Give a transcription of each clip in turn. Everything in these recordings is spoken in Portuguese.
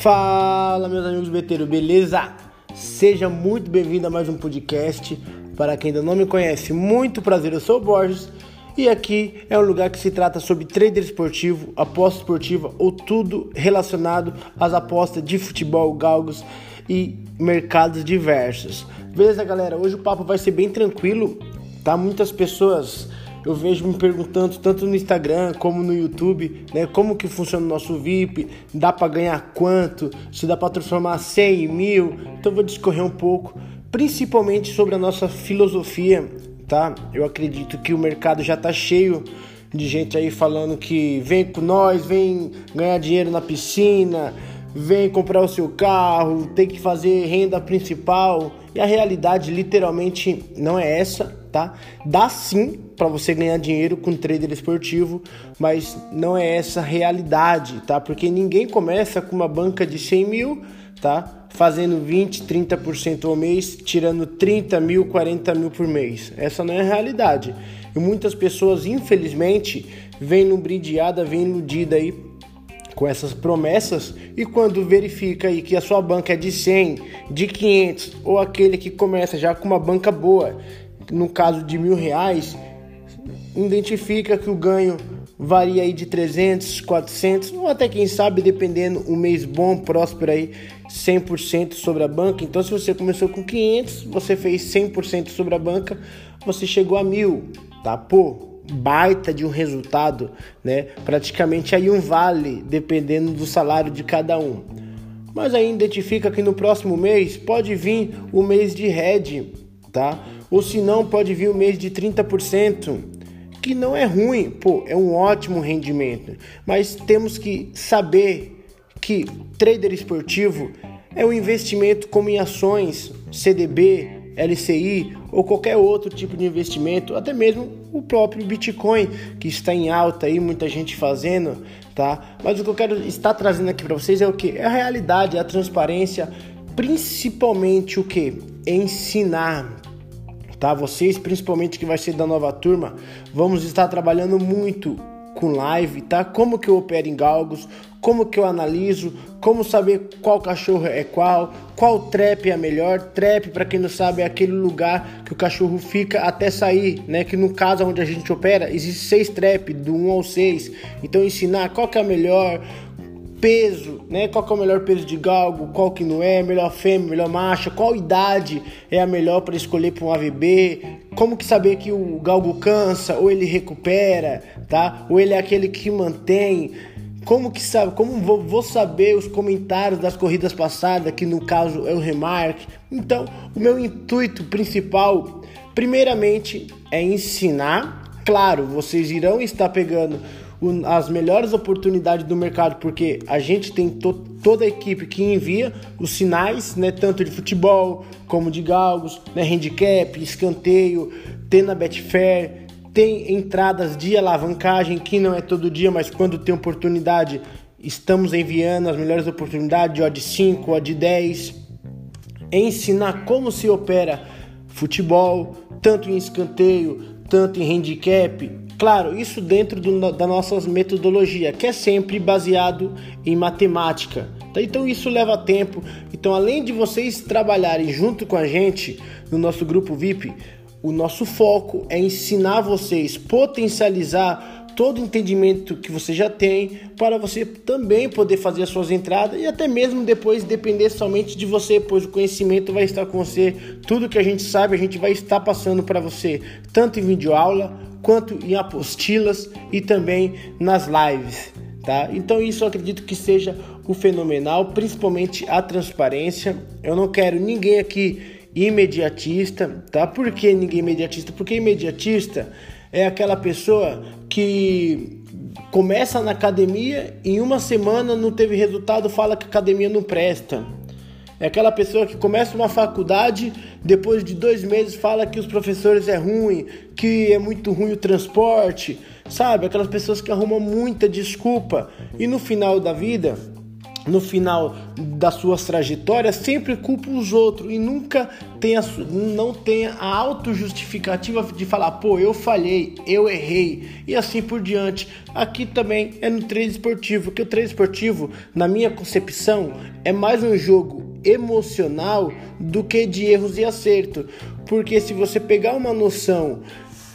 Fala, meus amigos beteiros, beleza? Seja muito bem-vindo a mais um podcast. Para quem ainda não me conhece, muito prazer, eu sou o Borges e aqui é um lugar que se trata sobre trader esportivo, aposta esportiva ou tudo relacionado às apostas de futebol, galgos e mercados diversos. Beleza, galera? Hoje o papo vai ser bem tranquilo, tá? Muitas pessoas eu vejo me perguntando tanto no Instagram como no YouTube, né, como que funciona o nosso VIP, dá para ganhar quanto, se dá para transformar 100 em mil. Então vou discorrer um pouco, principalmente sobre a nossa filosofia, tá? Eu acredito que o mercado já tá cheio de gente aí falando que vem com nós, vem ganhar dinheiro na piscina, vem comprar o seu carro, tem que fazer renda principal. E a realidade literalmente não é essa, tá? Dá sim para você ganhar dinheiro com trader esportivo, mas não é essa a realidade, tá? Porque ninguém começa com uma banca de 100 mil, tá? Fazendo 20, 30% ao mês, tirando 30 mil, 40 mil por mês. Essa não é a realidade. E muitas pessoas, infelizmente, vêm lubridiada, vêm iludida aí com essas promessas e quando verifica aí que a sua banca é de 100, de 500 ou aquele que começa já com uma banca boa, no caso de mil reais, identifica que o ganho varia aí de 300, 400 ou até quem sabe dependendo um mês bom, próspero aí 100% sobre a banca. Então se você começou com 500, você fez 100% sobre a banca, você chegou a mil, tá? Pô, baita de um resultado, né? Praticamente aí um vale, dependendo do salário de cada um. Mas aí identifica que no próximo mês pode vir o mês de red, tá? Ou se não, pode vir o mês de 30%, que não é ruim, pô, é um ótimo rendimento. Mas temos que saber que trader esportivo é um investimento como em ações, CDB, LCI ou qualquer outro tipo de investimento, até mesmo o próprio Bitcoin que está em alta aí, muita gente fazendo, tá? Mas o que eu quero estar trazendo aqui para vocês é o que? É a realidade, é a transparência, principalmente o que? Ensinar tá? Vocês, principalmente que vai ser da nova turma, vamos estar trabalhando muito com live, tá? Como que eu opero em galgos, como que eu analiso, como saber qual cachorro é qual, qual trap é a melhor. Trap, para quem não sabe, é aquele lugar que o cachorro fica até sair, né? Que no caso onde a gente opera, existe seis trap, do 1 ao 6. Então ensinar qual que é a melhor, peso, né? Qual é o melhor peso de galgo, qual que não é, melhor fêmea, melhor macha, qual idade é a melhor para escolher para um AVB, como que saber que o galgo cansa ou ele recupera, tá? Ou ele é aquele que mantém. Como que sabe? Como vou, vou saber os comentários das corridas passadas, que no caso é o remarque. Então, o meu intuito principal, primeiramente, é ensinar. Claro, vocês irão estar pegando as melhores oportunidades do mercado, porque a gente tem to toda a equipe que envia os sinais, né, tanto de futebol como de galgos, né, handicap, escanteio, tem na Betfair, tem entradas de alavancagem, que não é todo dia, mas quando tem oportunidade, estamos enviando as melhores oportunidades de odd 5, odd 10, ensinar como se opera futebol, tanto em escanteio, tanto em handicap, Claro, isso dentro do, da nossa metodologia, que é sempre baseado em matemática. Tá? Então isso leva tempo. Então, além de vocês trabalharem junto com a gente no nosso grupo VIP, o nosso foco é ensinar vocês, potencializar todo o entendimento que você já tem para você também poder fazer as suas entradas e até mesmo depois depender somente de você, pois o conhecimento vai estar com você. Tudo que a gente sabe, a gente vai estar passando para você, tanto em vídeo aula quanto em apostilas e também nas lives, tá? Então isso eu acredito que seja o fenomenal, principalmente a transparência. Eu não quero ninguém aqui imediatista, tá? Por que ninguém imediatista? Porque imediatista é aquela pessoa que começa na academia e em uma semana não teve resultado, fala que a academia não presta. É aquela pessoa que começa uma faculdade, depois de dois meses fala que os professores é ruim, que é muito ruim o transporte, sabe? Aquelas pessoas que arrumam muita desculpa e no final da vida no final das suas trajetórias sempre culpa os outros e nunca tem não tem a autojustificativa de falar, pô, eu falhei, eu errei e assim por diante. Aqui também é no treino esportivo, que o treino esportivo, na minha concepção, é mais um jogo emocional do que de erros e acerto. Porque se você pegar uma noção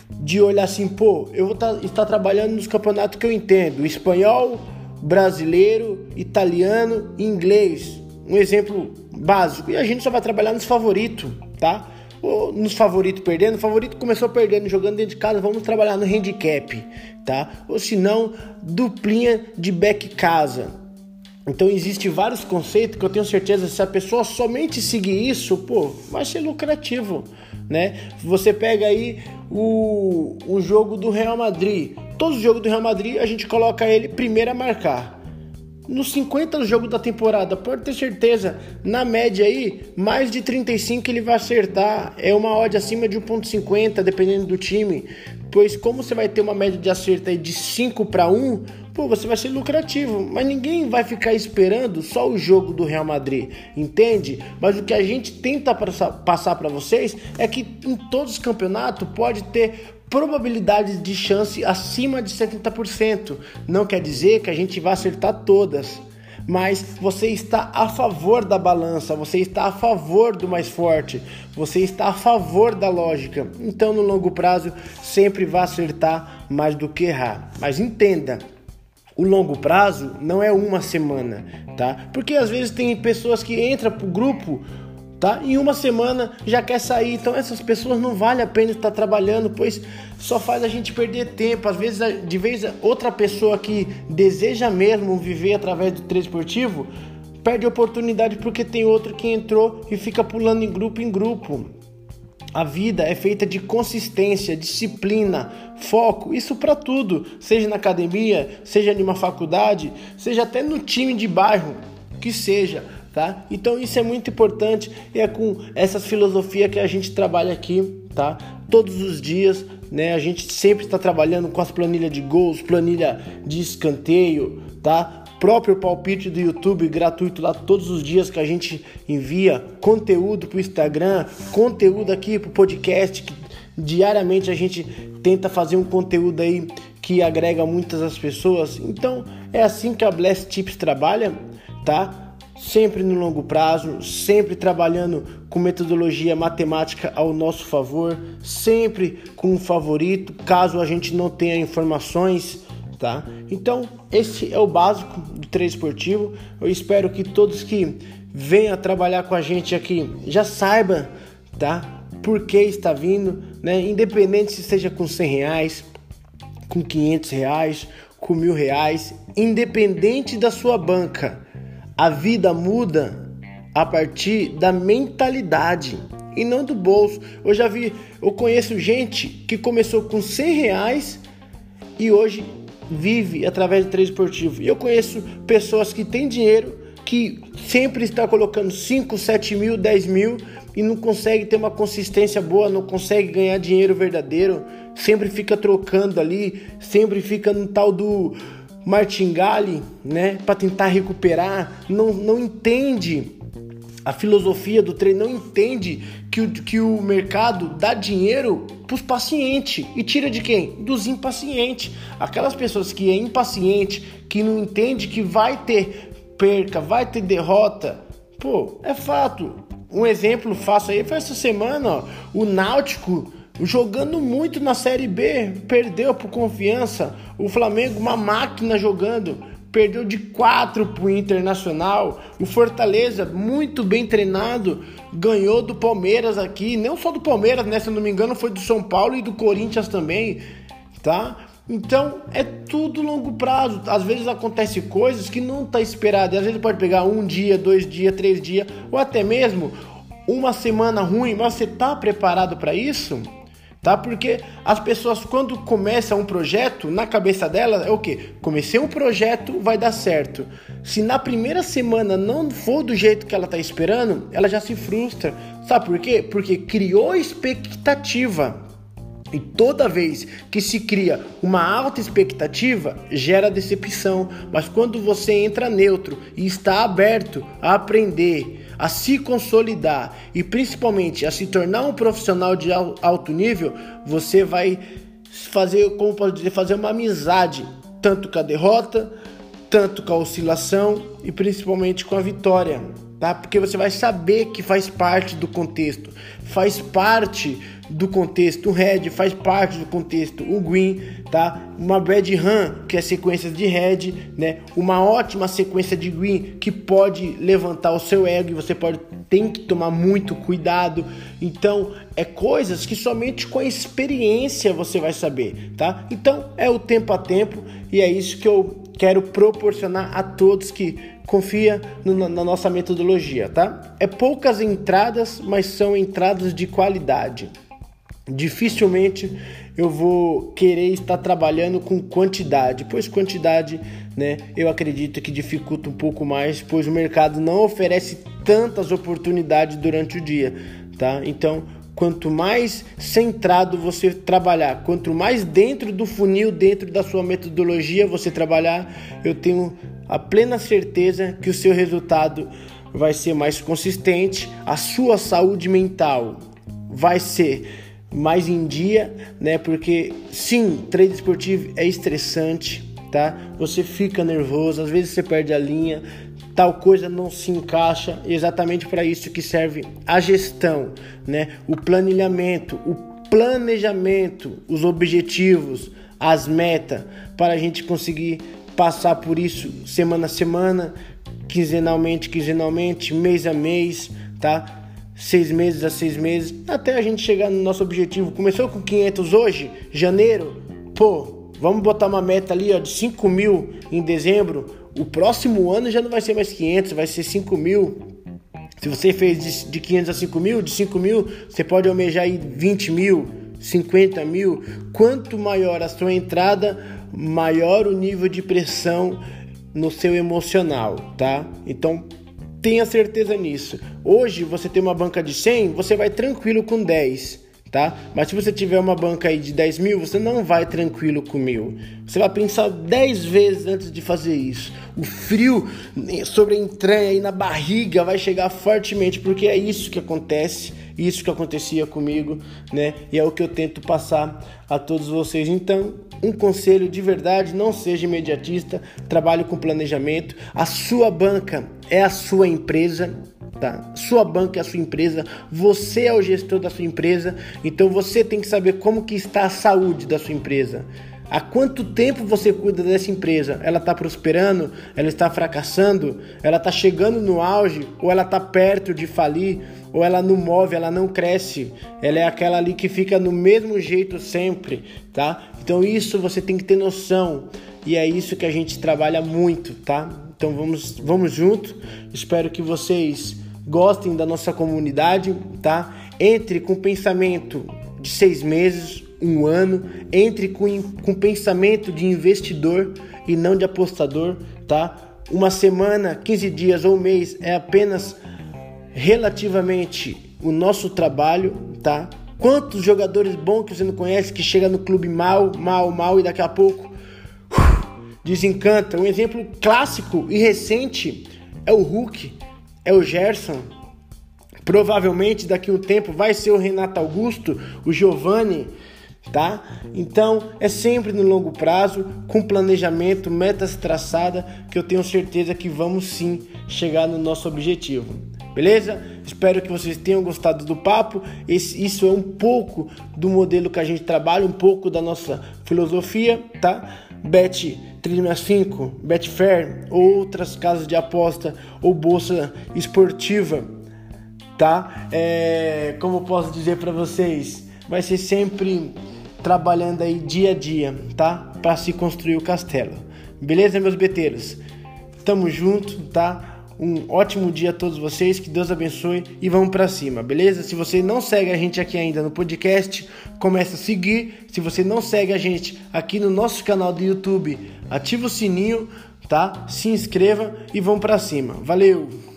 de olhar assim, pô, eu vou tá, estar trabalhando nos campeonatos que eu entendo, espanhol, brasileiro, italiano e inglês. Um exemplo básico. E a gente só vai trabalhar nos favoritos, tá? Ou nos favoritos perdendo. O favorito começou perdendo, jogando dentro de casa, vamos trabalhar no handicap, tá? Ou se não, duplinha de back casa. Então existe vários conceitos que eu tenho certeza se a pessoa somente seguir isso, pô, vai ser lucrativo, né? Você pega aí o, o jogo do Real Madrid. Todos os jogos do Real Madrid a gente coloca ele primeiro a marcar. Nos 50 jogos da temporada, pode ter certeza, na média aí, mais de 35 ele vai acertar. É uma odd acima de 1.50, dependendo do time. Pois como você vai ter uma média de acerto aí de 5 para 1, pô, você vai ser lucrativo. Mas ninguém vai ficar esperando só o jogo do Real Madrid, entende? Mas o que a gente tenta passar para vocês é que em todos os campeonatos pode ter probabilidades de chance acima de 70%. Não quer dizer que a gente vai acertar todas, mas você está a favor da balança, você está a favor do mais forte, você está a favor da lógica. Então, no longo prazo, sempre vai acertar mais do que errar. Mas entenda, o longo prazo não é uma semana, tá? Porque às vezes tem pessoas que entram pro grupo tá? Em uma semana já quer sair, então essas pessoas não vale a pena estar trabalhando, pois só faz a gente perder tempo. Às vezes, de vez outra pessoa que deseja mesmo viver através do treino esportivo perde oportunidade porque tem outro que entrou e fica pulando em grupo em grupo. A vida é feita de consistência, disciplina, foco, isso para tudo, seja na academia, seja em uma faculdade, seja até no time de bairro, que seja tá? Então isso é muito importante e é com essa filosofia que a gente trabalha aqui, tá? Todos os dias, né? A gente sempre está trabalhando com as planilhas de gols, planilha de escanteio, tá? Próprio palpite do YouTube gratuito lá todos os dias que a gente envia conteúdo para o Instagram, conteúdo aqui para o podcast. Diariamente a gente tenta fazer um conteúdo aí que agrega muitas as pessoas. Então é assim que a Blast Tips trabalha, tá? Sempre no longo prazo, sempre trabalhando com metodologia matemática ao nosso favor, sempre com um favorito, caso a gente não tenha informações, tá? Então, esse é o básico do treino esportivo. Eu espero que todos que venham trabalhar com a gente aqui já saibam, tá? Por que está vindo, né? Independente se seja com 100 reais, com 500 reais, com mil reais, independente da sua banca a vida muda a partir da mentalidade e não do bolso. Eu já vi, eu conheço gente que começou com 100 reais e hoje vive através do trade esportivo. E eu conheço pessoas que têm dinheiro que sempre está colocando 5, 7 mil, 10 mil e não consegue ter uma consistência boa, não consegue ganhar dinheiro verdadeiro, sempre fica trocando ali, sempre fica no tal do martingale, né, para tentar recuperar, não, não entende a filosofia do treino, não entende que o, que o mercado dá dinheiro para os pacientes e tira de quem? Dos impacientes. Aquelas pessoas que é impaciente, que não entende que vai ter perca, vai ter derrota, pô, é fato. Um exemplo fácil aí foi essa semana, ó, o Náutico jogando muito na Série B, perdeu por confiança. O Flamengo, uma máquina jogando, perdeu de 4 para o Internacional. O Fortaleza, muito bem treinado, ganhou do Palmeiras aqui. Não só do Palmeiras, né? Se eu não me engano, foi do São Paulo e do Corinthians também, tá? Então é tudo longo prazo. Às vezes acontece coisas que não está esperado. Às vezes pode pegar um dia, dois dias, três dias, ou até mesmo uma semana ruim. Mas você está preparado para isso? Tá? Porque as pessoas quando começam um projeto, na cabeça delas é o que? Comecei um projeto, vai dar certo. Se na primeira semana não for do jeito que ela tá esperando, ela já se frustra. Sabe por quê? Porque criou expectativa. E toda vez que se cria uma alta expectativa, gera decepção. Mas quando você entra neutro e está aberto a aprender, a se consolidar e principalmente a se tornar um profissional de alto nível, você vai fazer, como pode dizer, fazer uma amizade tanto com a derrota, tanto com a oscilação e principalmente com a vitória tá? Porque você vai saber que faz parte do contexto, faz parte do contexto, o red faz parte do contexto, o green, tá? Uma bad run, que é sequência de red, né? Uma ótima sequência de green que pode levantar o seu ego e você pode tem que tomar muito cuidado. Então, é coisas que somente com a experiência você vai saber, tá? Então, é o tempo a tempo e é isso que eu quero proporcionar a todos que confia no, na nossa metodologia, tá? É poucas entradas, mas são entradas de qualidade. Dificilmente eu vou querer estar trabalhando com quantidade, pois quantidade, né, eu acredito que dificulta um pouco mais, pois o mercado não oferece tantas oportunidades durante o dia, tá? Então, quanto mais centrado você trabalhar, quanto mais dentro do funil, dentro da sua metodologia você trabalhar, eu tenho a plena certeza que o seu resultado vai ser mais consistente, a sua saúde mental vai ser mais em dia, né? Porque sim, trade esportivo é estressante, tá? Você fica nervoso, às vezes você perde a linha, tal coisa não se encaixa. Exatamente para isso que serve a gestão, né? O planilhamento, o planejamento, os objetivos, as metas, para a gente conseguir passar por isso semana a semana, quinzenalmente, quinzenalmente, mês a mês, tá? Seis meses a seis meses, até a gente chegar no nosso objetivo. Começou com 500 hoje, janeiro, pô, vamos botar uma meta ali ó, de 5 mil em dezembro. O próximo ano já não vai ser mais 500, vai ser 5 mil. Se você fez de 500 a 5 mil, de 5 mil, você pode almejar aí 20 mil, 50 mil. Quanto maior a sua entrada, maior o nível de pressão no seu emocional, tá? Então tenha certeza nisso. Hoje você tem uma banca de 100, você vai tranquilo com 10, tá? Mas se você tiver uma banca aí de 10 mil, você não vai tranquilo com mil. Você vai pensar 10 vezes antes de fazer isso. O frio sobre a entranha aí na barriga vai chegar fortemente, porque é isso que acontece isso que acontecia comigo, né? E é o que eu tento passar a todos vocês. Então, um conselho de verdade, não seja imediatista, trabalhe com planejamento. A sua banca é a sua empresa, tá? Sua banca é a sua empresa, você é o gestor da sua empresa, então você tem que saber como que está a saúde da sua empresa. Há quanto tempo você cuida dessa empresa? Ela está prosperando? Ela está fracassando? Ela está chegando no auge? Ou ela está perto de falir? Ou ela não move, ela não cresce? Ela é aquela ali que fica no mesmo jeito sempre, tá? Então isso você tem que ter noção. E é isso que a gente trabalha muito, tá? Então vamos, vamos junto. Espero que vocês gostem da nossa comunidade, tá? Entre com pensamento de seis meses, um ano, entre com, com pensamento de investidor e não de apostador, tá? Uma semana, 15 dias ou um mês é apenas relativamente o nosso trabalho, tá? Quantos jogadores bons que você não conhece que chega no clube mal, mal, mal e daqui a pouco desencanta. Um exemplo clássico e recente é o Hulk, é o Gerson. Provavelmente daqui a um tempo vai ser o Renato Augusto, o Giovanni tá? Então é sempre no longo prazo, com planejamento, metas traçadas, que eu tenho certeza que vamos sim chegar no nosso objetivo. Beleza? Espero que vocês tenham gostado do papo. Esse, isso é um pouco do modelo que a gente trabalha, um pouco da nossa filosofia, tá? Bet 365, Betfair, outras casas de aposta ou bolsa esportiva, tá? É, como posso dizer para vocês, vai ser sempre trabalhando aí dia a dia, tá? Para se construir o castelo. Beleza, meus beteiros? Tamo junto, tá? Um ótimo dia a todos vocês, que Deus abençoe e vamos para cima, beleza? Se você não segue a gente aqui ainda no podcast, começa a seguir. Se você não segue a gente aqui no nosso canal do YouTube, ativa o sininho, tá? Se inscreva e vamos para cima. Valeu.